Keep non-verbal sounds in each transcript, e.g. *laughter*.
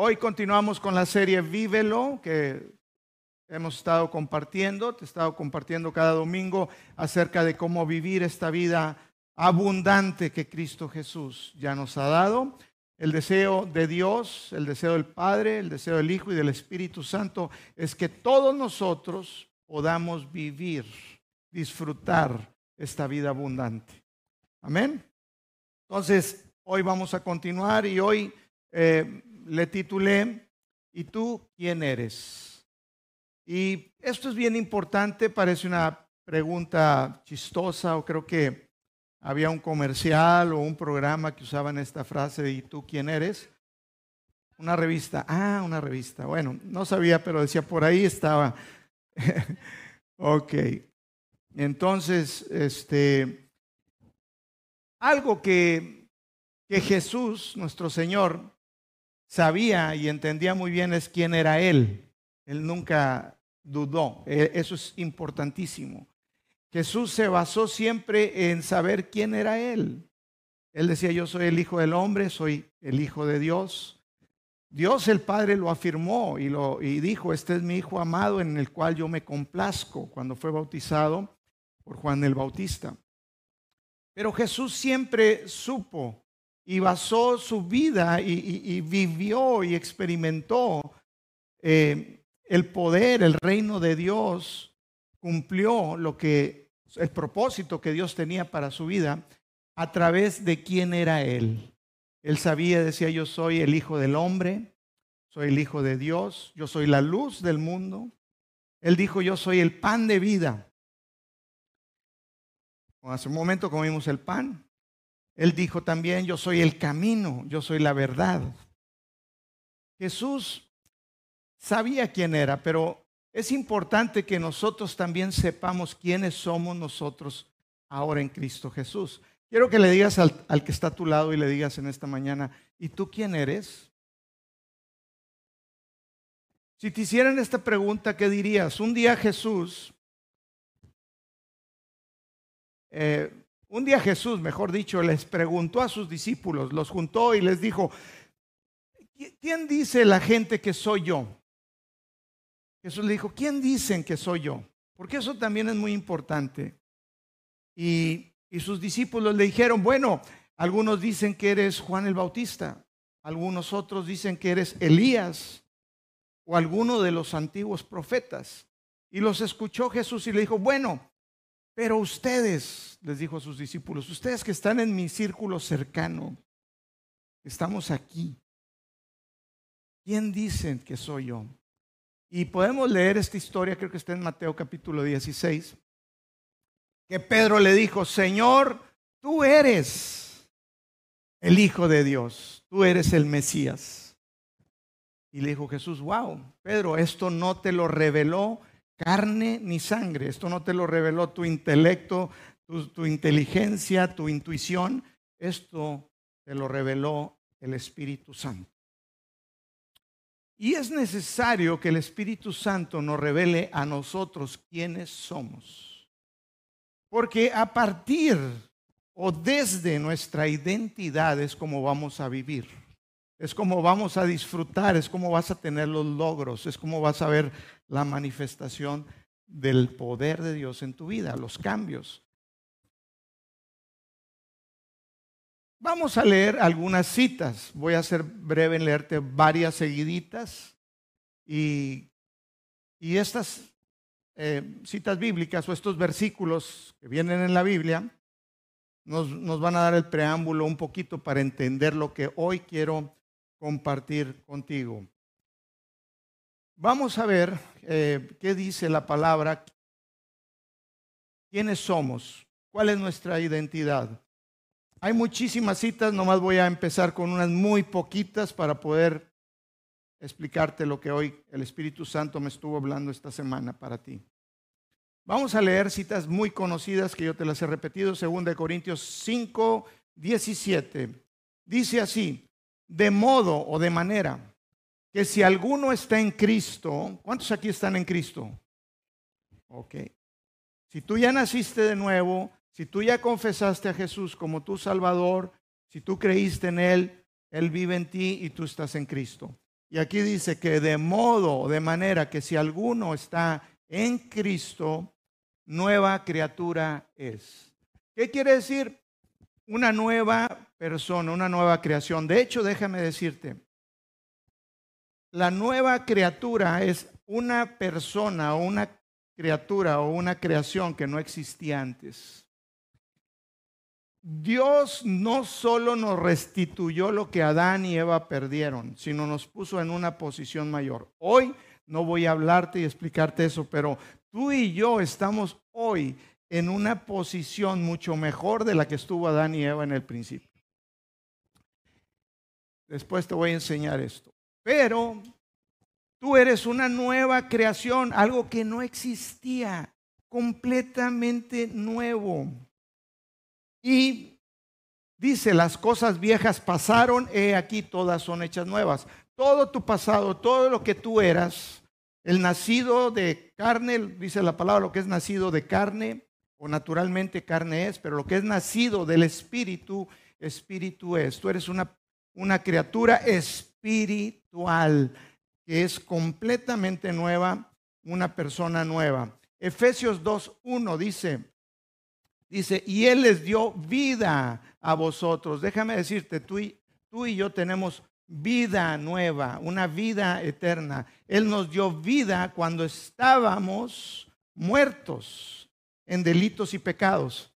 Hoy continuamos con la serie Vívelo, que hemos estado compartiendo, te he estado compartiendo cada domingo acerca de cómo vivir esta vida abundante que Cristo Jesús ya nos ha dado. El deseo de Dios, el deseo del Padre, el deseo del Hijo y del Espíritu Santo es que todos nosotros podamos vivir, disfrutar esta vida abundante. Amén. Entonces, hoy vamos a continuar y hoy eh, le titulé, ¿y tú quién eres? Y esto es bien importante, parece una pregunta chistosa o creo que había un comercial o un programa que usaban esta frase de ¿y tú quién eres? Una revista, ah, una revista. Bueno, no sabía, pero decía por ahí estaba. *laughs* ok. Entonces, este, algo que, que Jesús, nuestro Señor, sabía y entendía muy bien es quién era Él. Él nunca dudó. E, eso es importantísimo. Jesús se basó siempre en saber quién era Él. Él decía, yo soy el Hijo del Hombre, soy el Hijo de Dios. Dios el Padre lo afirmó y, lo, y dijo, este es mi Hijo amado en el cual yo me complazco cuando fue bautizado por Juan el Bautista. Pero Jesús siempre supo y basó su vida y, vivió y experimentó eh, el poder, el reino de Dios, cumplió lo que el propósito que Dios tenía para su vida a través de quién era él. Él sabía, decía, yo soy el hijo del hombre, soy el hijo de Dios, yo soy la luz del mundo. Él dijo, yo soy el pan de vida. Hace un momento comimos el pan. Él dijo también, yo soy el camino, yo soy la verdad. Jesús sabía quién era, pero es importante que nosotros también sepamos quiénes somos nosotros ahora en Cristo Jesús. Quiero que le digas al, que está a tu lado y le digas en esta mañana, ¿y tú quién eres? Si te hicieran esta pregunta, ¿qué dirías? Un día Jesús, eh, un día Jesús, mejor dicho, les preguntó a sus discípulos, los juntó y les dijo, ¿quién dice la gente que soy yo? Jesús le dijo, ¿quién dicen que soy yo? Porque eso también es muy importante. Y y sus discípulos le dijeron, bueno, algunos dicen que eres Juan el Bautista, algunos otros dicen que eres Elías o alguno de los antiguos profetas. Y los escuchó Jesús y le dijo, bueno, pero ustedes, les dijo a sus discípulos, ustedes que están en mi círculo cercano, estamos aquí, ¿quién dicen que soy yo? Y podemos leer esta historia, creo que está en Mateo capítulo 16 que Pedro le dijo, Señor, tú eres el Hijo de Dios, tú eres el Mesías. Y le dijo Jesús, wow, Pedro, esto no te lo reveló carne ni sangre, esto no te lo reveló tu intelecto, tu, inteligencia, tu intuición, esto te lo reveló el Espíritu Santo. Y es necesario que el Espíritu Santo nos revele a nosotros quiénes somos. Porque a partir o desde nuestra identidad es como vamos a vivir. Es como vamos a disfrutar, es como vas a tener los logros, es como vas a ver la manifestación del poder de Dios en tu vida, los cambios. Vamos a leer algunas citas. Voy a ser breve en leerte varias seguiditas. Y, y estas eh, citas bíblicas o estos versículos que vienen en la Biblia nos, nos, van a dar el preámbulo un poquito para entender lo que hoy quiero compartir contigo. Vamos a ver eh, qué dice la palabra, quiénes somos, cuál es nuestra identidad. Hay muchísimas citas, nomás voy a empezar con unas muy poquitas para poder explicarte lo que hoy el Espíritu Santo me estuvo hablando esta semana para ti. Vamos a leer citas muy conocidas que yo te las he repetido, 2 Corintios 5, 17. Dice así, de modo o de manera que si alguno está en Cristo, ¿cuántos aquí están en Cristo? Ok. Si tú ya naciste de nuevo, si tú ya confesaste a Jesús como tu Salvador, si tú creíste en Él, Él vive en ti y tú estás en Cristo. Y aquí dice que de modo, de manera que si alguno está en Cristo, nueva criatura es. ¿Qué quiere decir? Una nueva persona, una nueva creación. De hecho, déjame decirte, la nueva criatura es una persona o una criatura o una creación que no existía antes. Dios no solo nos restituyó lo que Adán y Eva perdieron, sino nos puso en una posición mayor. Hoy no voy a hablarte y explicarte eso, pero tú y yo estamos hoy en una posición mucho mejor de la que estuvo Adán y Eva en el principio. Después te voy a enseñar esto. Pero tú eres una nueva creación, algo que no existía, completamente nuevo. Y dice, las cosas viejas pasaron, he aquí todas son hechas nuevas. Todo tu pasado, todo lo que tú eras, el nacido de carne, dice la palabra, lo que es nacido de carne, o naturalmente carne es, pero lo que es nacido del espíritu, espíritu es. Tú eres una, una criatura espiritual que es completamente nueva, una persona nueva. Efesios 2.1 dice, Dice, y Él les dio vida a vosotros. Déjame decirte, tú y, tú y yo tenemos vida nueva, una vida eterna. Él nos dio vida cuando estábamos muertos en delitos y pecados.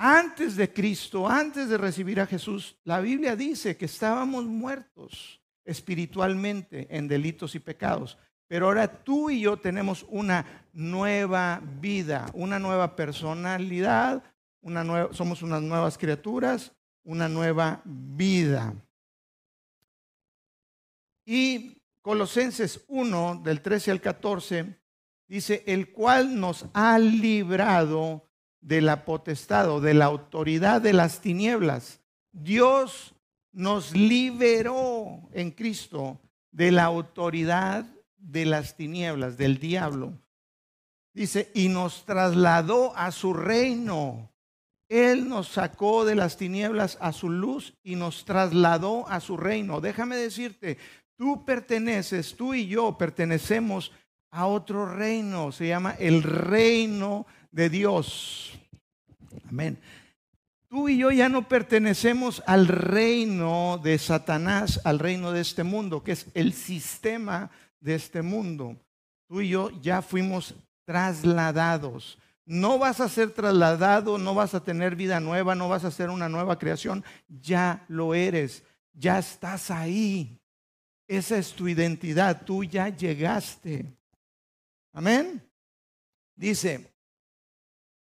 Antes de Cristo, antes de recibir a Jesús, la Biblia dice que estábamos muertos espiritualmente en delitos y pecados. Pero ahora tú y yo tenemos una nueva vida, una nueva personalidad, somos unas nuevas criaturas, una nueva vida. Y Colosenses 1, del 13 al 14, dice, el cual nos ha librado de la potestad de la autoridad de las tinieblas. Dios nos liberó en Cristo de la autoridad de las tinieblas, del diablo. Dice, y nos trasladó a su reino. Él nos sacó de las tinieblas a su luz y nos trasladó a su reino. Déjame decirte, tú perteneces, tú y yo pertenecemos a otro reino. Se llama el reino de Dios. Amén. Tú y yo ya no pertenecemos al reino de Satanás, al reino de este mundo, que es el sistema de este mundo. Tú y yo ya fuimos trasladados. No vas a ser trasladado, no vas a tener vida nueva, no vas a ser una nueva creación. Ya lo eres, ya estás ahí. Esa es tu identidad, tú ya llegaste. Amén. Dice,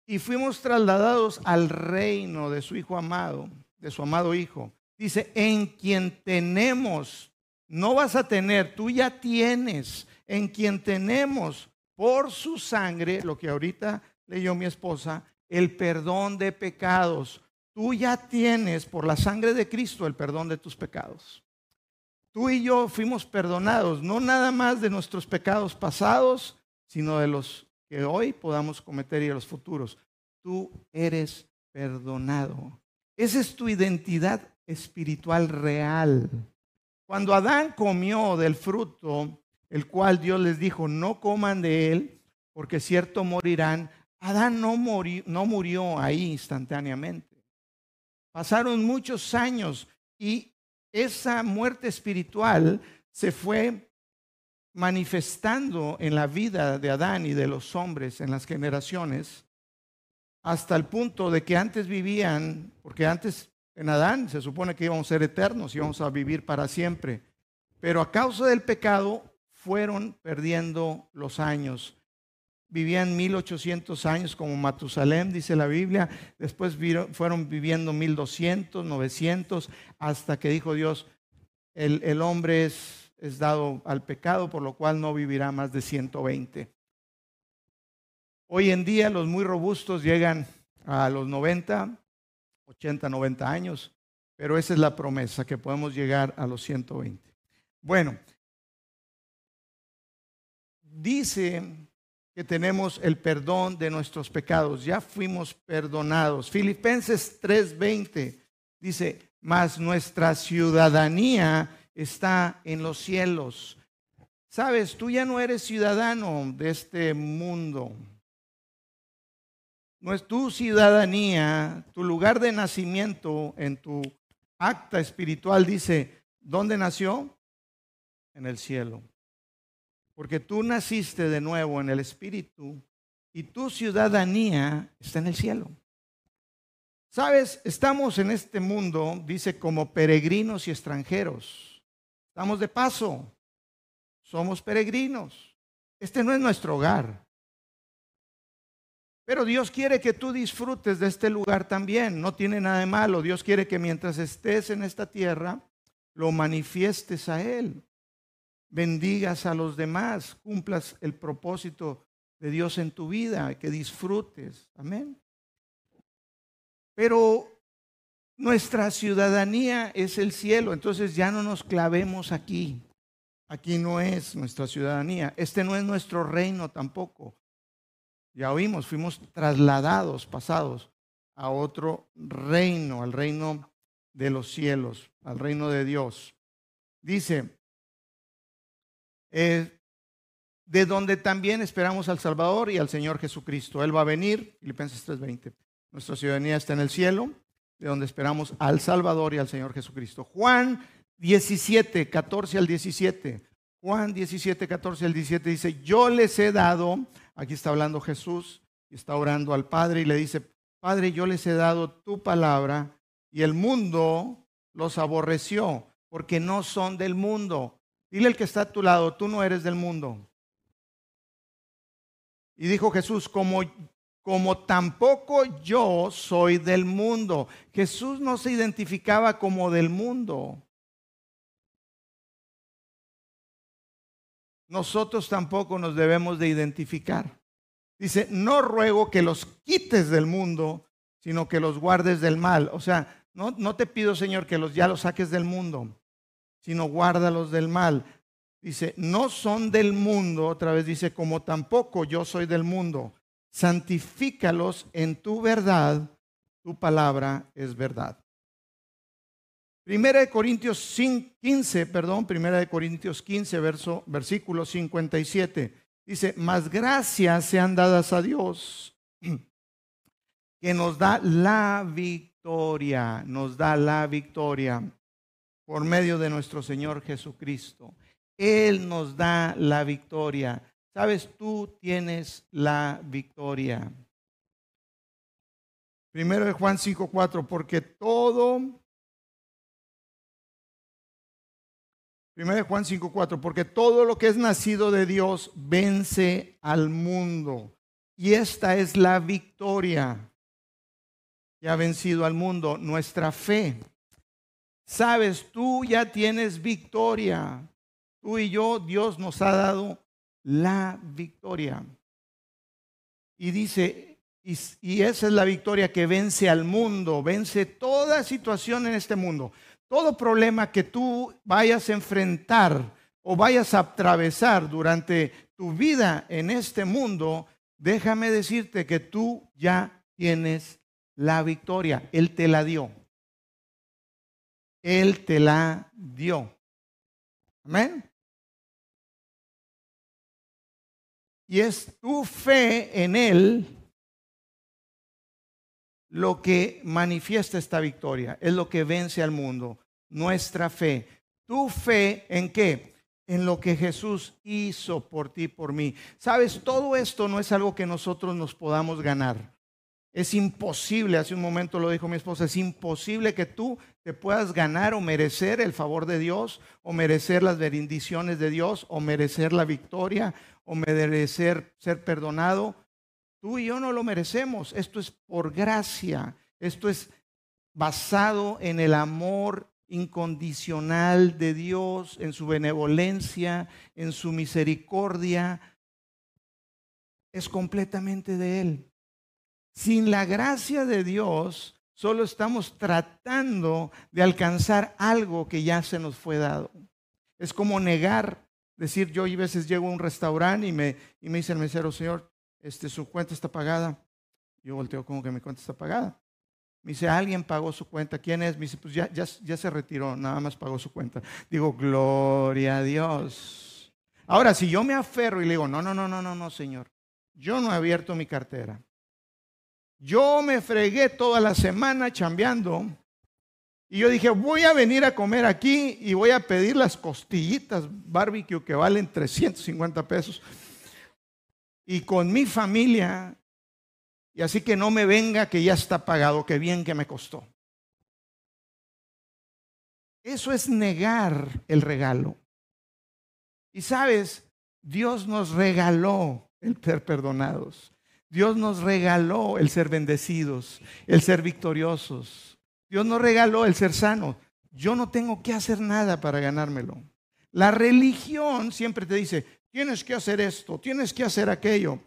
y fuimos trasladados al reino de su Hijo amado, de su amado Hijo. Dice, en quien tenemos no vas a tener, tú ya tienes en quien tenemos por su sangre, lo que ahorita leyó mi esposa, el perdón de pecados. Tú ya tienes por la sangre de Cristo el perdón de tus pecados. Tú y yo fuimos perdonados, no nada más de nuestros pecados pasados, sino de los que hoy podamos cometer y de los futuros. Tú eres perdonado. Esa es tu identidad espiritual real. Cuando Adán comió del fruto, el cual Dios les dijo, no coman de él, porque cierto morirán, Adán no murió, no ahí instantáneamente. Pasaron muchos años y esa muerte espiritual se fue manifestando en la vida de Adán y de los hombres en las generaciones, hasta el punto de que antes vivían, porque antes en Adán se supone que íbamos a ser eternos, íbamos a vivir para siempre. Pero a causa del pecado fueron perdiendo los años. Vivían 1800 años como Matusalem, dice la Biblia. Después fueron viviendo 1200, 900, hasta que dijo Dios, el, el hombre es, es dado al pecado, por lo cual no vivirá más de 120. Hoy en día los muy robustos llegan a los 90, 80, 90 años, pero esa es la promesa, que podemos llegar a los 120. Bueno, dice que tenemos el perdón de nuestros pecados, ya fuimos perdonados. Filipenses 3:20 dice, mas nuestra ciudadanía está en los cielos. Sabes, tú ya no eres ciudadano de este mundo. No es tu ciudadanía, tu lugar de nacimiento en tu acta espiritual dice, ¿dónde nació? En el cielo. Porque tú naciste de nuevo en el espíritu y tu ciudadanía está en el cielo. Sabes, estamos en este mundo, dice, como peregrinos y extranjeros. Estamos de paso somos peregrinos. Este no es nuestro hogar. Pero Dios quiere que tú disfrutes de este lugar también. No tiene nada de malo. Dios quiere que mientras estés en esta tierra, lo manifiestes a Él. Bendigas a los demás. Cumplas el propósito de Dios en tu vida. Que disfrutes. Amén. Pero nuestra ciudadanía es el cielo. Entonces ya no nos clavemos aquí. Aquí no es nuestra ciudadanía. Este no es nuestro reino tampoco. Ya oímos, fuimos trasladados, pasados a otro reino, al reino de los cielos, al reino de Dios. Dice, eh, de donde también esperamos al Salvador y al Señor Jesucristo. Él va a venir, Filipenses 3:20. Nuestra ciudadanía está en el cielo, de donde esperamos al Salvador y al Señor Jesucristo. Juan 17, 14 al 17. Juan 17, 14 al 17 dice, yo les he dado, aquí está hablando Jesús, está orando al Padre y le dice, Padre, yo les he dado tu palabra y el mundo los aborreció porque no son del mundo. Dile el que está a tu lado, tú no eres del mundo. Y dijo Jesús, como, como tampoco yo soy del mundo. Jesús no se identificaba como del mundo. nosotros tampoco nos debemos de identificar. Dice, no ruego que los quites del mundo, sino que los guardes del mal. O sea, no, no te pido, Señor, que los, ya los saques del mundo, sino guárdalos del mal. Dice, no son del mundo, otra vez dice, como tampoco yo soy del mundo. Santifícalos en tu verdad, tu palabra es verdad. Primera de Corintios 15, perdón, Primera de Corintios 15, verso, versículo 57. Dice, más gracias sean dadas a Dios, *clears throat* que nos da la victoria, nos da la victoria por medio de nuestro Señor Jesucristo. Él nos da la victoria. Sabes, tú tienes la victoria. Primero de Juan 5:4, porque todo Primero Juan 5:4, porque todo lo que es nacido de Dios vence al mundo. Y esta es la victoria que ha vencido al mundo, nuestra fe. Sabes, tú ya tienes victoria. Tú y yo, Dios nos ha dado la victoria. Y dice, y, esa es la victoria que vence al mundo, vence toda situación en este mundo. Todo problema que tú vayas a enfrentar o vayas a atravesar durante tu vida en este mundo, déjame decirte que tú ya tienes la victoria. Él te la dio. Él te la dio. Amén. Y es tu fe en Él lo que manifiesta esta victoria, es lo que vence al mundo, nuestra fe. ¿Tu fe en qué? En lo que Jesús hizo por ti, por mí. Sabes, todo esto no es algo que nosotros nos podamos ganar. Es imposible, hace un momento lo dijo mi esposa, es imposible que tú te puedas ganar o merecer el favor de Dios, o merecer las bendiciones de Dios, o merecer la victoria, o merecer ser perdonado Tú y yo no lo merecemos. Esto es por gracia. Esto es basado en el amor incondicional de Dios, en su benevolencia, en su misericordia. Es completamente de Él. Sin la gracia de Dios, solo estamos tratando de alcanzar algo que ya se nos fue dado. Es como negar, decir, yo a veces llego a un restaurante y me, y me dice el mesero, Señor, este, su cuenta está pagada. Yo volteo como que mi cuenta está pagada. Me dice, alguien pagó su cuenta. ¿Quién es? Me dice, pues ya, ya, ya se retiró, nada más pagó su cuenta. Digo, gloria a Dios. Ahora, si yo me aferro y le digo, no, no, no, no, no, no, Señor, yo no he abierto mi cartera. Yo me fregué toda la semana chambeando y yo dije, voy a venir a comer aquí y voy a pedir las costillitas barbecue que valen 350 pesos. Y con mi familia, y así que no me venga que ya está pagado, que bien que me costó. Eso es negar el regalo. Y sabes, Dios nos regaló el ser perdonados. Dios nos regaló el ser bendecidos, el ser victoriosos. Dios nos regaló el ser sano. Yo no tengo que hacer nada para ganármelo. La religión siempre te dice, tienes que hacer esto, tienes que hacer aquello.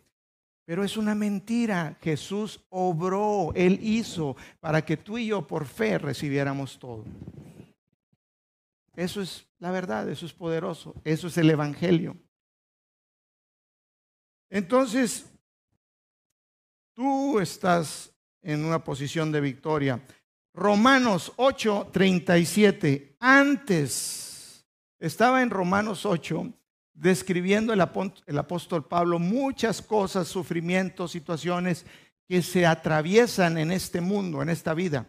Pero es una mentira. Jesús obró, Él hizo para que tú y yo por fe recibiéramos todo. Eso es la verdad, eso es poderoso, eso es el Evangelio. Entonces, tú estás en una posición de victoria. Romanos 8, 37. Antes, estaba en Romanos 8 describiendo el, apóstol Pablo muchas cosas, sufrimientos, situaciones que se atraviesan en este mundo, en esta vida.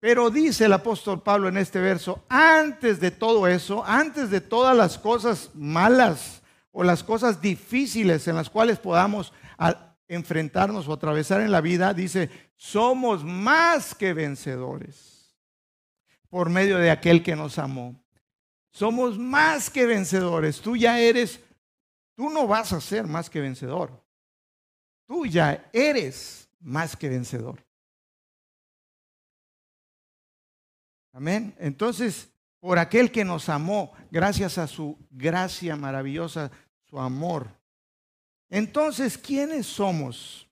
Pero dice el apóstol Pablo en este verso, antes de todo eso, antes de todas las cosas malas o las cosas difíciles en las cuales podamos enfrentarnos o atravesar en la vida, dice, somos más que vencedores por medio de aquel que nos amó. Somos más que vencedores. Tú ya eres, tú no vas a ser más que vencedor. Tú ya eres más que vencedor. Amén. Entonces, por aquel que nos amó, gracias a su gracia maravillosa, su amor. Entonces, ¿quiénes somos?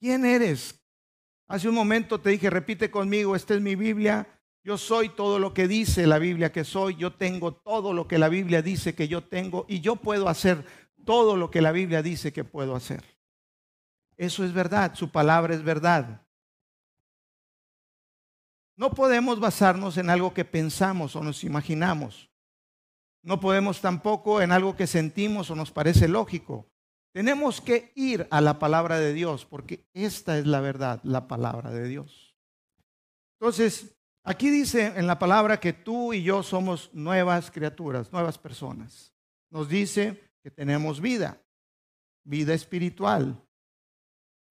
¿Quién eres? Hace un momento te dije, repite conmigo, esta es mi Biblia, yo soy todo lo que dice la Biblia que soy, yo tengo todo lo que la Biblia dice que yo tengo y yo puedo hacer todo lo que la Biblia dice que puedo hacer. Eso es verdad, su palabra es verdad. No podemos basarnos en algo que pensamos o nos imaginamos. No podemos tampoco en algo que sentimos o nos parece lógico. Tenemos que ir a la palabra de Dios porque esta es la verdad, la palabra de Dios. Entonces, Aquí dice en la palabra que tú y yo somos nuevas criaturas, nuevas personas. Nos dice que tenemos vida, vida espiritual.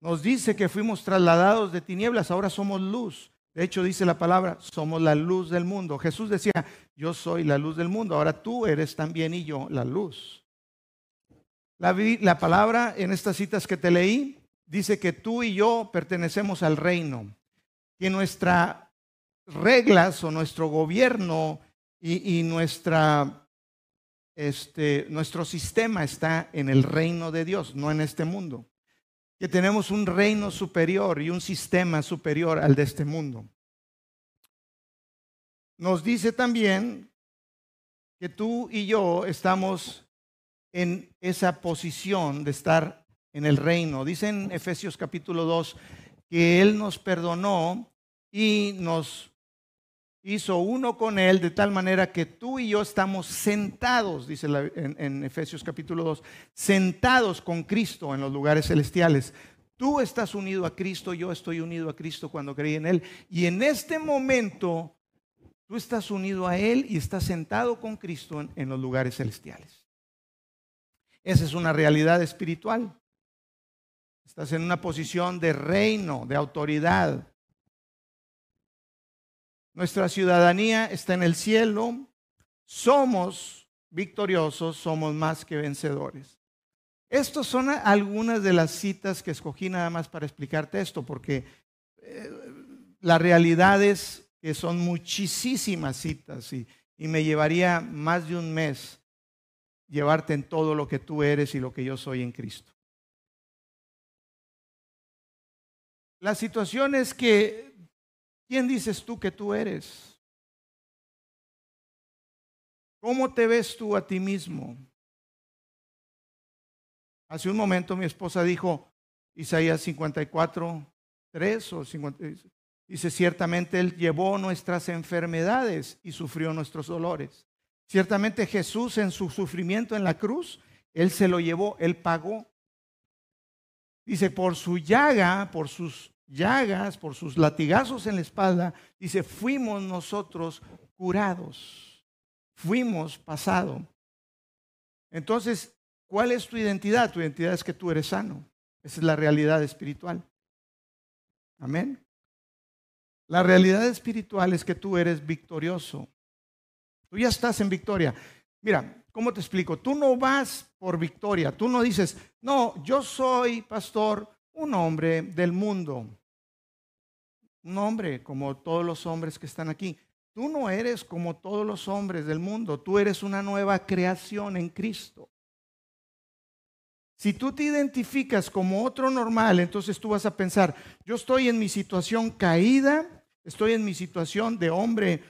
Nos dice que fuimos trasladados de tinieblas, ahora somos luz. De hecho, dice la palabra, somos la luz del mundo. Jesús decía, yo soy la luz del mundo, ahora tú eres también y yo la luz. La, la palabra en estas citas que te leí dice que tú y yo pertenecemos al reino, que nuestra reglas o nuestro gobierno y, nuestra, este, nuestro sistema está en el reino de Dios, no en este mundo. Que tenemos un reino superior y un sistema superior al de este mundo. Nos dice también que tú y yo estamos en esa posición de estar en el reino. Dice en Efesios capítulo 2 que Él nos perdonó y nos hizo uno con él de tal manera que tú y yo estamos sentados, dice en, Efesios capítulo 2, sentados con Cristo en los lugares celestiales. Tú estás unido a Cristo, yo estoy unido a Cristo cuando creí en Él. Y en este momento, tú estás unido a Él y estás sentado con Cristo en los lugares celestiales. Esa es una realidad espiritual. Estás en una posición de reino, de autoridad, nuestra ciudadanía está en el cielo. Somos victoriosos, somos más que vencedores. Estas son algunas de las citas que escogí nada más para explicarte esto, porque eh, la realidad es que son muchísimas citas y, y me llevaría más de un mes llevarte en todo lo que tú eres y lo que yo soy en Cristo. La situación es que ¿Quién dices tú que tú eres? ¿Cómo te ves tú a ti mismo? Hace un momento mi esposa dijo, Isaías 54, 3 o 50, dice, ciertamente Él llevó nuestras enfermedades y sufrió nuestros dolores. Ciertamente Jesús en su sufrimiento en la cruz, Él se lo llevó, Él pagó. Dice, por su llaga, por sus llagas, por sus latigazos en la espalda, dice, fuimos nosotros curados, fuimos pasado. Entonces, ¿cuál es tu identidad? Tu identidad es que tú eres sano. Esa es la realidad espiritual. Amén. La realidad espiritual es que tú eres victorioso. Tú ya estás en victoria. Mira, ¿cómo te explico? Tú no vas por victoria. Tú no dices, no, yo soy, pastor, un hombre del mundo. Un hombre como todos los hombres que están aquí. Tú no eres como todos los hombres del mundo. Tú eres una nueva creación en Cristo. Si tú te identificas como otro normal, entonces tú vas a pensar, yo estoy en mi situación caída, estoy en mi situación de hombre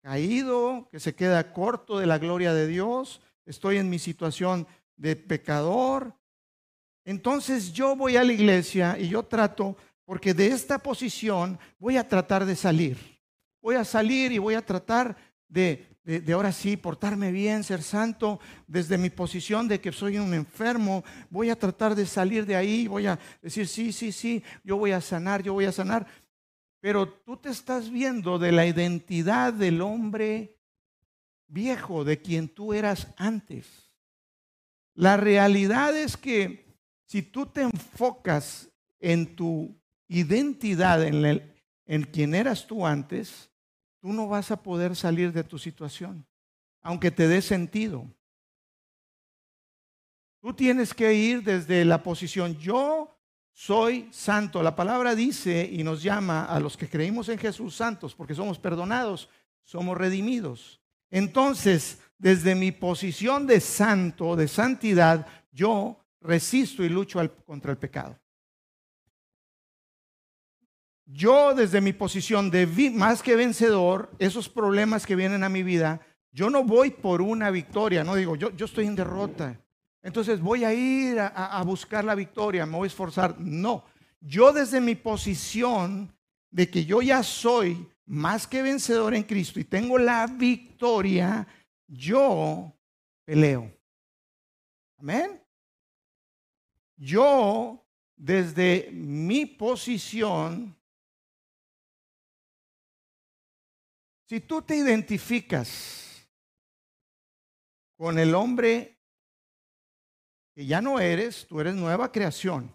caído, que se queda corto de la gloria de Dios, estoy en mi situación de pecador. Entonces yo voy a la iglesia y yo trato, porque de esta posición voy a tratar de salir. Voy a salir y voy a tratar de de, ahora sí portarme bien, ser santo, desde mi posición de que soy un enfermo, voy a tratar de salir de ahí, voy a decir, sí, sí, sí, yo voy a sanar, yo voy a sanar. Pero tú te estás viendo de la identidad del hombre viejo, de quien tú eras antes. La realidad es que si tú te enfocas en tu identidad, en, el, en quien eras tú antes, tú no vas a poder salir de tu situación, aunque te dé sentido. Tú tienes que ir desde la posición, yo soy santo. La palabra dice y nos llama a los que creímos en Jesús santos, porque somos perdonados, somos redimidos. Entonces, desde mi posición de santo, de santidad, yo resisto y lucho contra el pecado. Yo desde mi posición de más que vencedor, esos problemas que vienen a mi vida, yo no voy por una victoria, no digo, yo, yo estoy en derrota. Entonces voy a ir a, a buscar la victoria, me voy a esforzar. No, yo desde mi posición de que yo ya soy más que vencedor en Cristo y tengo la victoria, yo peleo. Amén. Yo desde mi posición Si tú te identificas con el hombre que ya no eres, tú eres nueva creación.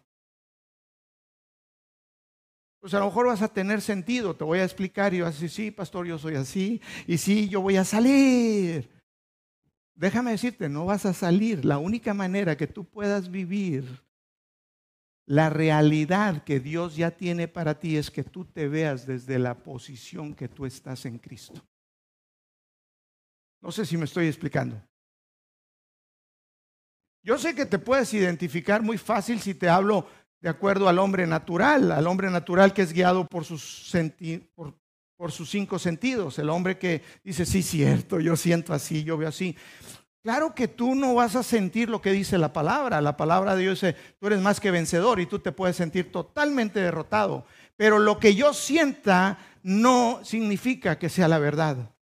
Pues a lo mejor vas a tener sentido, te voy a explicar y vas a decir, sí, pastor, yo soy así, y sí, yo voy a salir. Déjame decirte, no vas a salir. La única manera que tú puedas vivir la realidad que Dios ya tiene para ti es que tú te veas desde la posición que tú estás en Cristo. No sé si me estoy explicando. Yo sé que te puedes identificar muy fácil si te hablo de acuerdo al hombre natural, al hombre natural que es guiado por sus, por, sus cinco sentidos, el hombre que dice, sí, cierto, yo siento así, yo veo así. Claro que tú no vas a sentir lo que dice la palabra. La palabra de Dios dice, tú eres más que vencedor y tú te puedes sentir totalmente derrotado. Pero lo que yo sienta no significa que sea la verdad.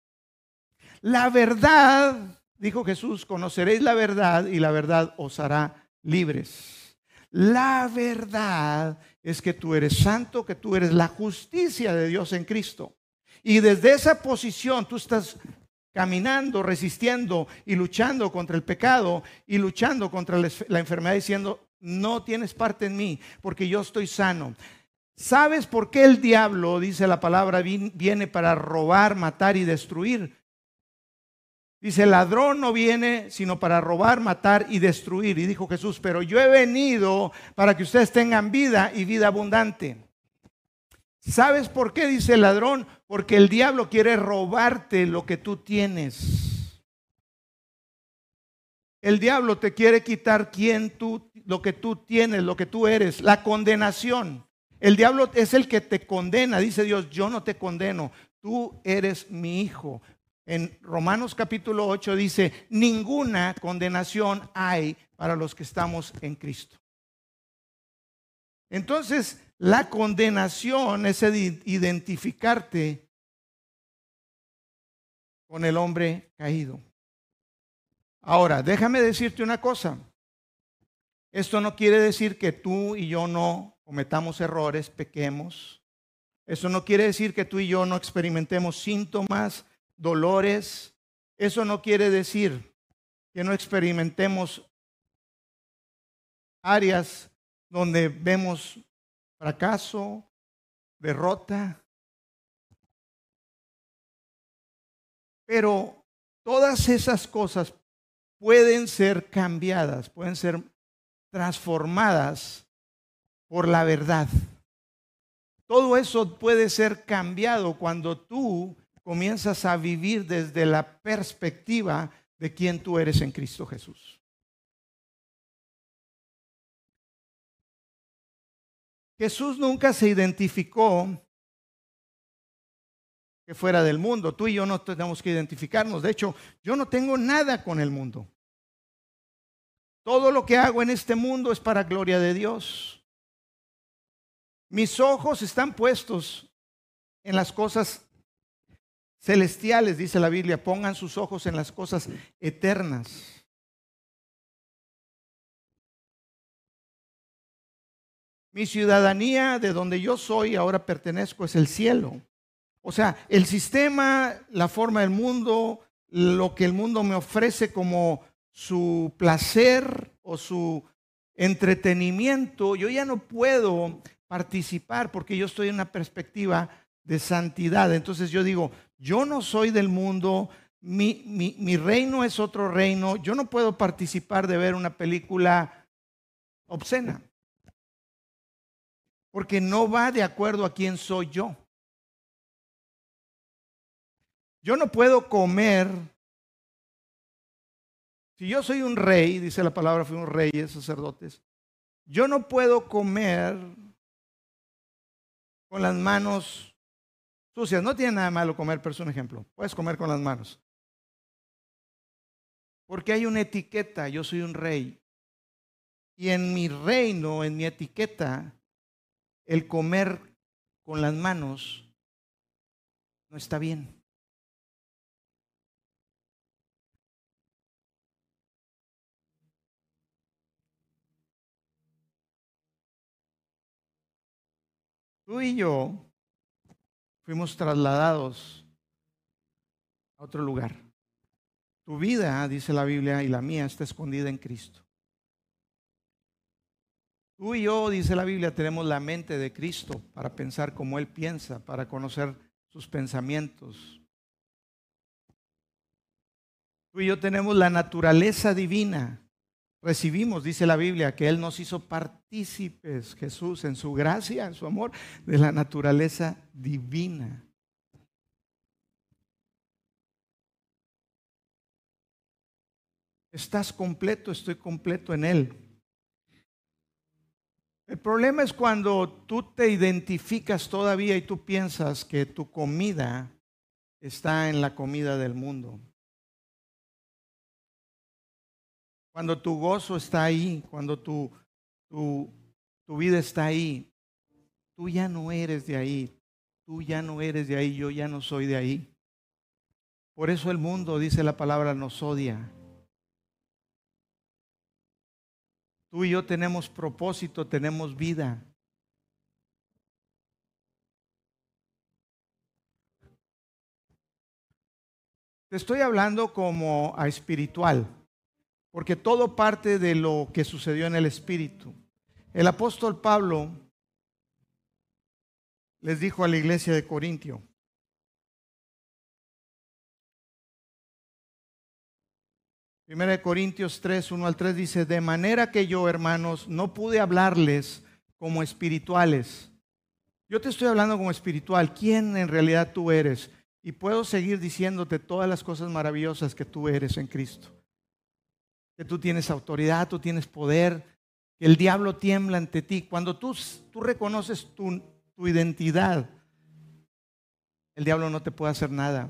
La verdad, dijo Jesús, conoceréis la verdad y la verdad os hará libres. La verdad es que tú eres santo, que tú eres la justicia de Dios en Cristo. Y desde esa posición tú estás caminando, resistiendo y luchando contra el pecado y luchando contra la enfermedad diciendo, no tienes parte en mí porque yo estoy sano. ¿Sabes por qué el diablo, dice la palabra, viene para robar, matar y destruir? Dice, el ladrón no viene sino para robar, matar y destruir. Y dijo Jesús, pero yo he venido para que ustedes tengan vida y vida abundante. ¿Sabes por qué dice el ladrón? Porque el diablo quiere robarte lo que tú tienes. El diablo te quiere quitar quién tú, lo que tú tienes, lo que tú eres, la condenación. El diablo es el que te condena, dice Dios, yo no te condeno, tú eres mi hijo. En Romanos capítulo 8 dice, ninguna condenación hay para los que estamos en Cristo. Entonces, la condenación es identificarte con el hombre caído. Ahora, déjame decirte una cosa. Esto no quiere decir que tú y yo no cometamos errores, pequemos. Eso no quiere decir que tú y yo no experimentemos síntomas, dolores. Eso no quiere decir que no experimentemos áreas donde vemos fracaso, derrota. Pero todas esas cosas pueden ser cambiadas, pueden ser transformadas por la verdad. Todo eso puede ser cambiado cuando tú comienzas a vivir desde la perspectiva de quién tú eres en Cristo Jesús. Jesús nunca se identificó que fuera del mundo. Tú y yo no tenemos que identificarnos. De hecho, yo no tengo nada con el mundo. Todo lo que hago en este mundo es para gloria de Dios. Mis ojos están puestos en las cosas celestiales, dice la Biblia. Pongan sus ojos en las cosas eternas. Mi ciudadanía, de donde yo soy, ahora pertenezco, es el cielo. O sea, el sistema, la forma del mundo, lo que el mundo me ofrece como su placer o su entretenimiento, yo ya no puedo participar porque yo estoy en una perspectiva de santidad. Entonces yo digo, yo no soy del mundo, mi, mi, reino es otro reino, yo no puedo participar de ver una película obscena porque no va de acuerdo a quién soy yo. Yo no puedo comer. Si yo soy un rey, dice la palabra, fui un rey, sacerdotes, yo no puedo comer con las manos sucias. No tiene nada malo comer, pero es un ejemplo. Puedes comer con las manos. Porque hay una etiqueta, yo soy un rey. Y en mi reino, en mi etiqueta, el comer con las manos no está bien. Tú y yo fuimos trasladados a otro lugar. Tu vida, dice la Biblia, y la mía está escondida en Cristo. Tú y yo, dice la Biblia, tenemos la mente de Cristo para pensar como Él piensa, para conocer sus pensamientos. Tú y yo tenemos la naturaleza divina. Recibimos, dice la Biblia, que Él nos hizo partícipes, Jesús, en su gracia, en su amor, de la naturaleza divina. Estás completo, estoy completo en Él. El problema es cuando tú te identificas todavía y tú piensas que tu comida está en la comida del mundo. Cuando tu gozo está ahí, cuando tu, tu, tu vida está ahí, tú ya no eres de ahí, tú ya no eres de ahí, yo ya no soy de ahí. Por eso el mundo, dice la palabra, nos odia. Tú y yo tenemos propósito, tenemos vida. Te estoy hablando como a espiritual, porque todo parte de lo que sucedió en el espíritu. El apóstol Pablo les dijo a la iglesia de Corintio, Primera de Corintios 3, 1 al 3 dice, de manera que yo, hermanos, no pude hablarles como espirituales. Yo te estoy hablando como espiritual. ¿Quién en realidad tú eres? Y puedo seguir diciéndote todas las cosas maravillosas que tú eres en Cristo. Que tú tienes autoridad, tú tienes poder, que el diablo tiembla ante ti. Cuando tú, tú reconoces tu, tu identidad, el diablo no te puede hacer nada.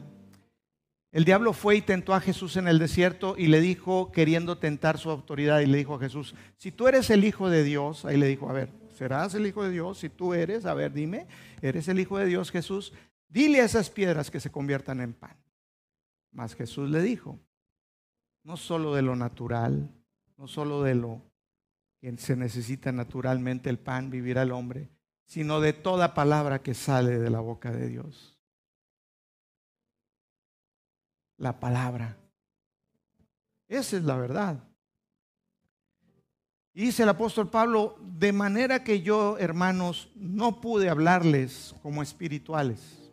El diablo fue y tentó a Jesús en el desierto y le dijo, queriendo tentar su autoridad, y le dijo a Jesús, si tú eres el Hijo de Dios, ahí le dijo, a ver, ¿Serás el Hijo de Dios? Si tú eres, a ver, dime, ¿eres el Hijo de Dios Jesús? Dile a esas piedras que se conviertan en pan. Mas Jesús le dijo, no solo de lo natural, no solo de lo que se necesita naturalmente el pan, vivir al hombre, sino de toda palabra que sale de la boca de Dios. La palabra. Esa es la verdad. Y dice el apóstol Pablo, de manera que yo, hermanos, no pude hablarles como espirituales,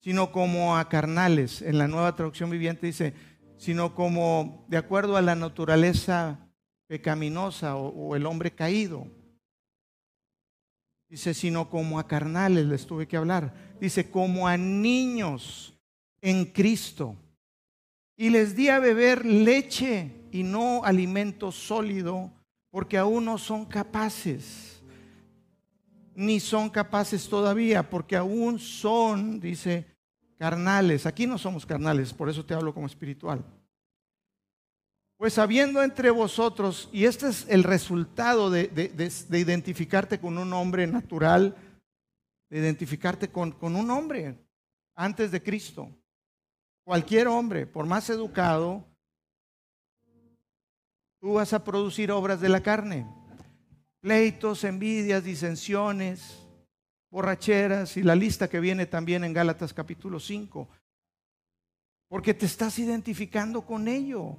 sino como a carnales. En la nueva traducción viviente dice, sino como de acuerdo a la naturaleza pecaminosa o, el hombre caído. Dice, sino como a carnales les tuve que hablar. Dice, como a niños en Cristo. Y les di a beber leche y no alimento sólido, porque aún no son capaces, ni son capaces todavía, porque aún son, dice, carnales. Aquí no somos carnales, por eso te hablo como espiritual. Pues habiendo entre vosotros, y este es el resultado de, de, identificarte con un hombre natural, de identificarte con, con un hombre antes de Cristo. Cualquier hombre, por más educado, tú vas a producir obras de la carne. Pleitos, envidias, disensiones, borracheras y la lista que viene también en Gálatas capítulo 5. Porque te estás identificando con ello.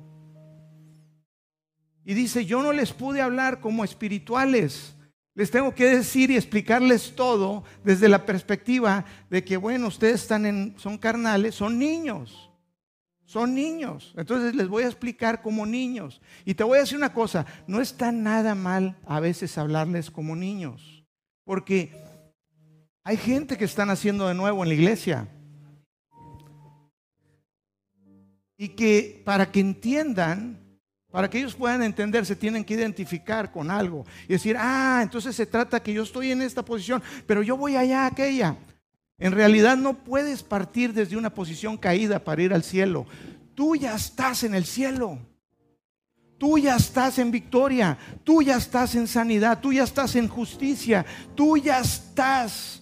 Y dice, yo no les pude hablar como espirituales. Les tengo que decir y explicarles todo desde la perspectiva de que, bueno, ustedes están en, son carnales, son niños. Son niños. Entonces les voy a explicar como niños. Y te voy a decir una cosa, no está nada mal a veces hablarles como niños. Porque hay gente que están haciendo de nuevo en la iglesia. Y que para que entiendan, para que ellos puedan entender, se tienen que identificar con algo. Y decir, ah, entonces se trata que yo estoy en esta posición, pero yo voy allá a aquella. En realidad no puedes partir desde una posición caída para ir al cielo. Tú ya estás en el cielo. Tú ya estás en victoria. Tú ya estás en sanidad. Tú ya estás en justicia. Tú ya estás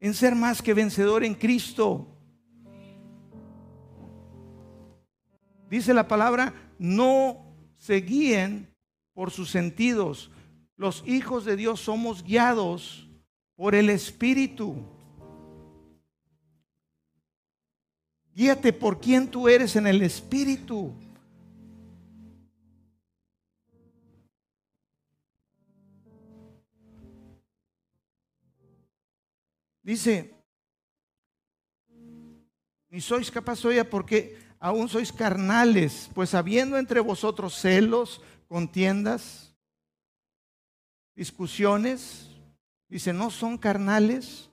en ser más que vencedor en Cristo. Dice la palabra, no se guíen por sus sentidos. Los hijos de Dios somos guiados por el Espíritu. Guíate por quién tú eres en el Espíritu. Dice, ni sois capaz hoy porque aún sois carnales, pues habiendo entre vosotros celos, contiendas, discusiones, Dice, no son carnales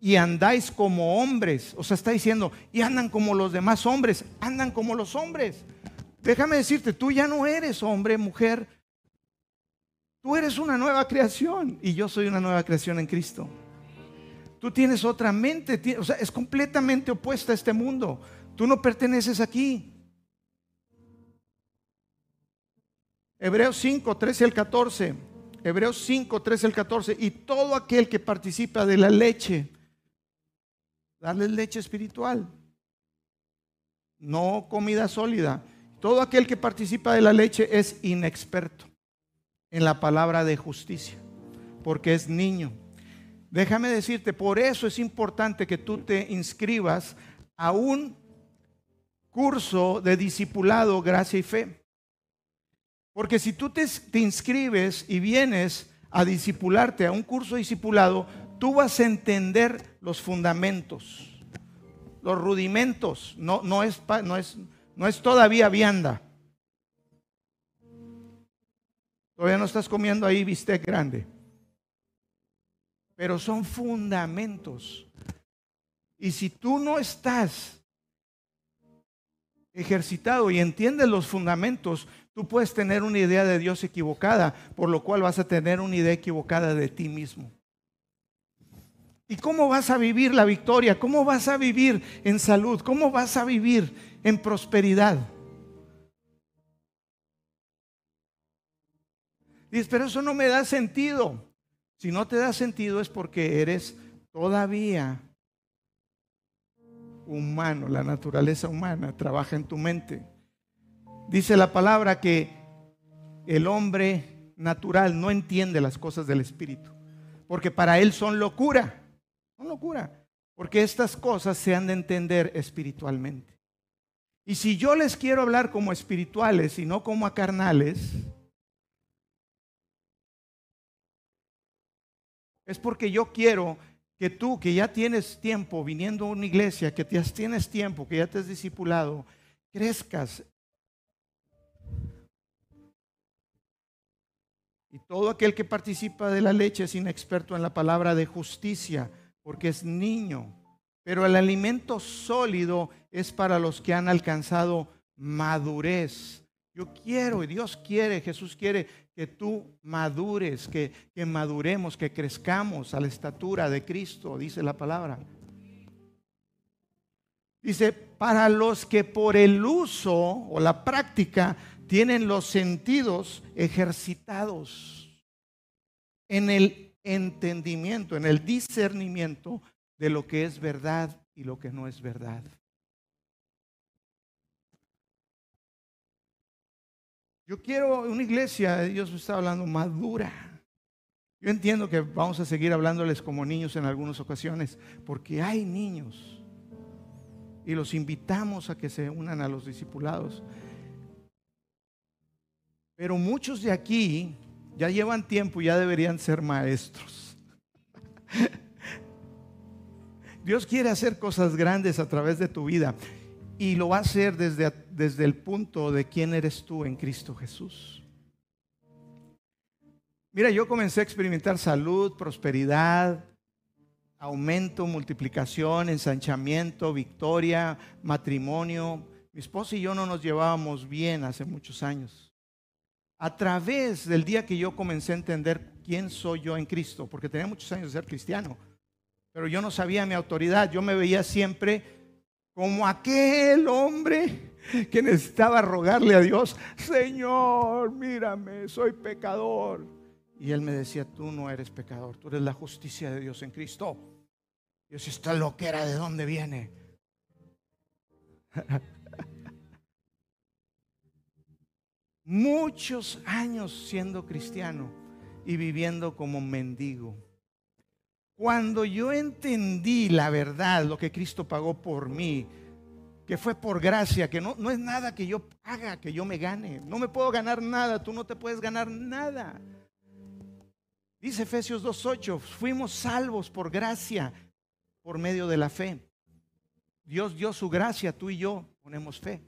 y andáis como hombres. O sea, está diciendo, y andan como los demás hombres, andan como los hombres. Déjame decirte, tú ya no eres hombre, mujer. Tú eres una nueva creación y yo soy una nueva creación en Cristo. Tú tienes otra mente, o sea, es completamente opuesta a este mundo. Tú no perteneces aquí. Hebreos 5, 13 al 14. Hebreos 5, 13 al 14. Y todo aquel que participa de la leche, darle leche espiritual, no comida sólida. Todo aquel que participa de la leche es inexperto en la palabra de justicia, porque es niño. Déjame decirte, por eso es importante que tú te inscribas a un curso de discipulado, gracia y fe. Porque si tú te, inscribes y vienes a discipularte a un curso discipulado, tú vas a entender los fundamentos, los rudimentos. No, no, es, no, es, no es todavía vianda. Todavía no estás comiendo ahí bistec grande. Pero son fundamentos. Y si tú no estás ejercitado y entiendes los fundamentos, Tú puedes tener una idea de Dios equivocada, por lo cual vas a tener una idea equivocada de ti mismo. ¿Y cómo vas a vivir la victoria? ¿Cómo vas a vivir en salud? ¿Cómo vas a vivir en prosperidad? Dices, pero eso no me da sentido. Si no te da sentido es porque eres todavía humano, la naturaleza humana trabaja en tu mente. Dice la palabra que el hombre natural no entiende las cosas del Espíritu, porque para él son locura, son locura, porque estas cosas se han de entender espiritualmente. Y si yo les quiero hablar como espirituales y no como a carnales, es porque yo quiero que tú, que ya tienes tiempo viniendo a una iglesia, que ya tienes tiempo, que ya te has discipulado, crezcas. Y todo aquel que participa de la leche es inexperto en la palabra de justicia, porque es niño. Pero el alimento sólido es para los que han alcanzado madurez. Yo quiero y Dios quiere, Jesús quiere que tú madures, que, que maduremos, que crezcamos a la estatura de Cristo, dice la palabra. Dice, para los que por el uso o la práctica tienen los sentidos ejercitados en el entendimiento, en el discernimiento de lo que es verdad y lo que no es verdad. Yo quiero una iglesia, Dios está hablando, madura. Yo entiendo que vamos a seguir hablándoles como niños en algunas ocasiones, porque hay niños. Y los invitamos a que se unan a los discipulados. Pero muchos de aquí ya llevan tiempo y ya deberían ser maestros. *laughs* Dios quiere hacer cosas grandes a través de tu vida y lo va a hacer desde, desde el punto de quién eres tú en Cristo Jesús. Mira, yo comencé a experimentar salud, prosperidad, aumento, multiplicación, ensanchamiento, victoria, matrimonio. Mi esposa y yo no nos llevábamos bien hace muchos años. A través del día que yo comencé a entender quién soy yo en Cristo, porque tenía muchos años de ser cristiano, pero yo no sabía mi autoridad, yo me veía siempre como aquel hombre que necesitaba rogarle a Dios, Señor, mírame, soy pecador. Y él me decía, tú no eres pecador, tú eres la justicia de Dios en Cristo. Dios está loquera, ¿de dónde viene? *laughs* Muchos años siendo cristiano y viviendo como mendigo. Cuando yo entendí la verdad, lo que Cristo pagó por mí, que fue por gracia, que no, no es nada que yo haga, que yo me gane. No me puedo ganar nada, tú no te puedes ganar nada. Dice Efesios 2.8, fuimos salvos por gracia, por medio de la fe. Dios dio su gracia, tú y yo ponemos fe.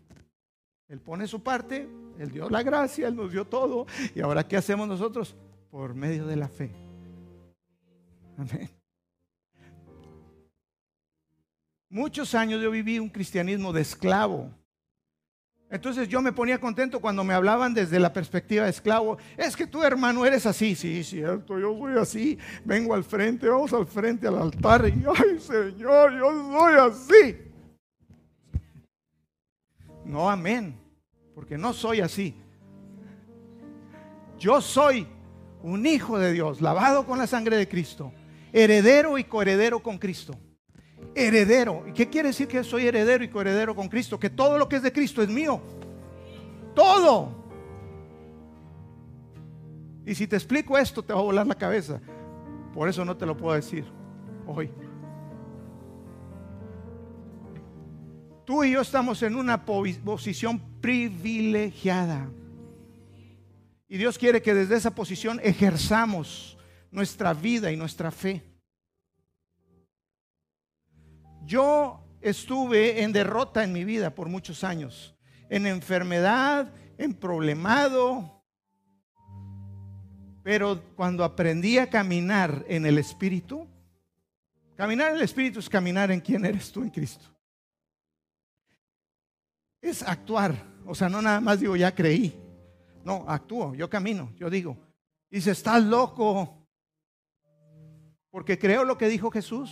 Él pone su parte, Él dio la gracia, Él nos dio todo. Y ahora, ¿qué hacemos nosotros? Por medio de la fe. Amén. Muchos años yo viví un cristianismo de esclavo. Entonces yo me ponía contento cuando me hablaban desde la perspectiva de esclavo. Es que tú hermano eres así. Sí, cierto, yo soy así. Vengo al frente, vamos al frente al altar. Y ay Señor, yo soy así. No, amén. Porque no soy así. Yo soy un hijo de Dios, lavado con la sangre de Cristo, heredero y coheredero con Cristo heredero. ¿Y qué quiere decir que soy heredero y coheredero con Cristo? Que todo lo que es de Cristo es mío. Todo. Y si te explico esto, te va a volar la cabeza. Por eso no te lo puedo decir hoy. Tú y yo estamos en una posición privilegiada. Y Dios quiere que desde esa posición ejerzamos nuestra vida y nuestra fe. Yo estuve en derrota en mi vida por muchos años, en enfermedad, en problemado, pero cuando aprendí a caminar en el Espíritu, caminar en el Espíritu es caminar en quién eres tú en Cristo. Es actuar, o sea, no nada más digo, ya creí. No, actúo, yo camino, yo digo. Dice, estás loco, porque creo lo que dijo Jesús.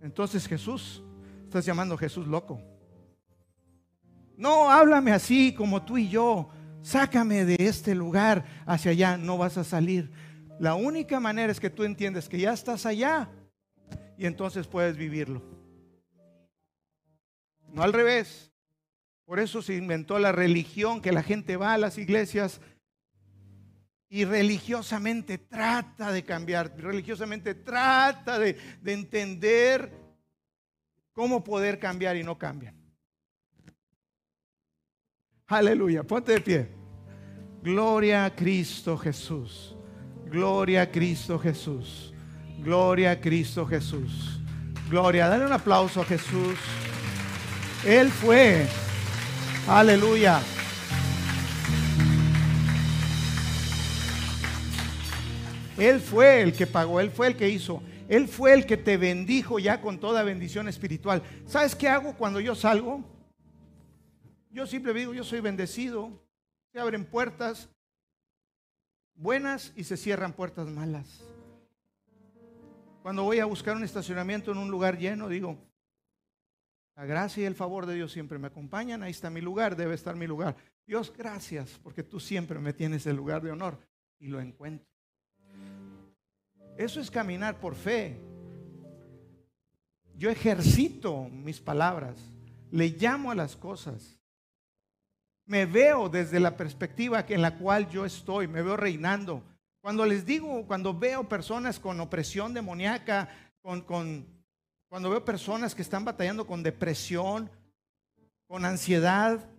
Entonces Jesús, estás llamando a Jesús loco. No, háblame así como tú y yo. Sácame de este lugar hacia allá, no vas a salir. La única manera es que tú entiendes que ya estás allá y entonces puedes vivirlo. No al revés. Por eso se inventó la religión, que la gente va a las iglesias y religiosamente trata de cambiar, religiosamente trata de, de entender cómo poder cambiar y no cambian. Aleluya, ponte de pie. Gloria a Cristo Jesús. Gloria a Cristo Jesús. Gloria a Cristo Jesús. Gloria, dale un aplauso a Jesús. Él fue. Aleluya. Él fue el que pagó, Él fue el que hizo. Él fue el que te bendijo ya con toda bendición espiritual. ¿Sabes qué hago cuando yo salgo? Yo siempre digo, yo soy bendecido. Se abren puertas buenas y se cierran puertas malas. Cuando voy a buscar un estacionamiento en un lugar lleno, digo, la gracia y el favor de Dios siempre me acompañan. Ahí está mi lugar, debe estar mi lugar. Dios, gracias, porque tú siempre me tienes el lugar de honor y lo encuentro. Eso es caminar por fe. Yo ejercito mis palabras, le llamo a las cosas. Me veo desde la perspectiva en la cual yo estoy, me veo reinando. Cuando les digo, cuando veo personas con opresión demoníaca, con, cuando veo personas que están batallando con depresión, con ansiedad,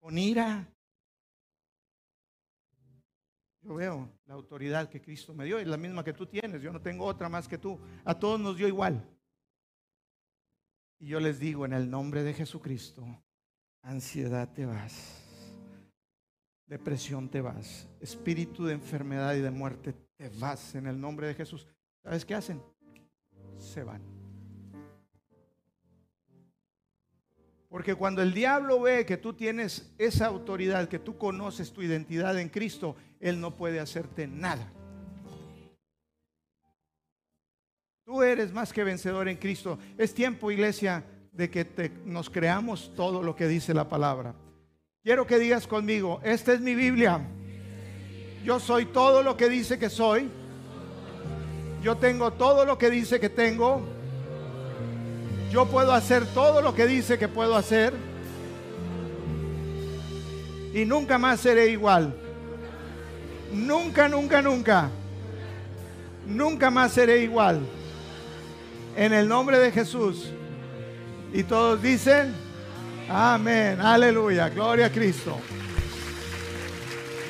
con ira, yo veo la autoridad que Cristo me dio, es la misma que tú tienes, yo no tengo otra más que tú. A todos nos dio igual. Y yo les digo en el nombre de Jesucristo, ansiedad te vas, depresión te vas, espíritu de enfermedad y de muerte te vas en el nombre de Jesús. ¿Sabes qué hacen? Se van. Porque cuando el diablo ve que tú tienes esa autoridad, que tú conoces tu identidad en Cristo, él no puede hacerte nada. Tú eres más que vencedor en Cristo. Es tiempo, iglesia, de que nos creamos todo lo que dice la palabra. Quiero que digas conmigo, esta es mi Biblia. Yo soy todo lo que dice que soy. Yo tengo todo lo que dice que tengo. Yo puedo hacer todo lo que dice que puedo hacer. Y nunca más seré igual. Nunca, nunca, nunca. Nunca más seré igual. En el nombre de Jesús. Y todos dicen, amén, aleluya, gloria a Cristo.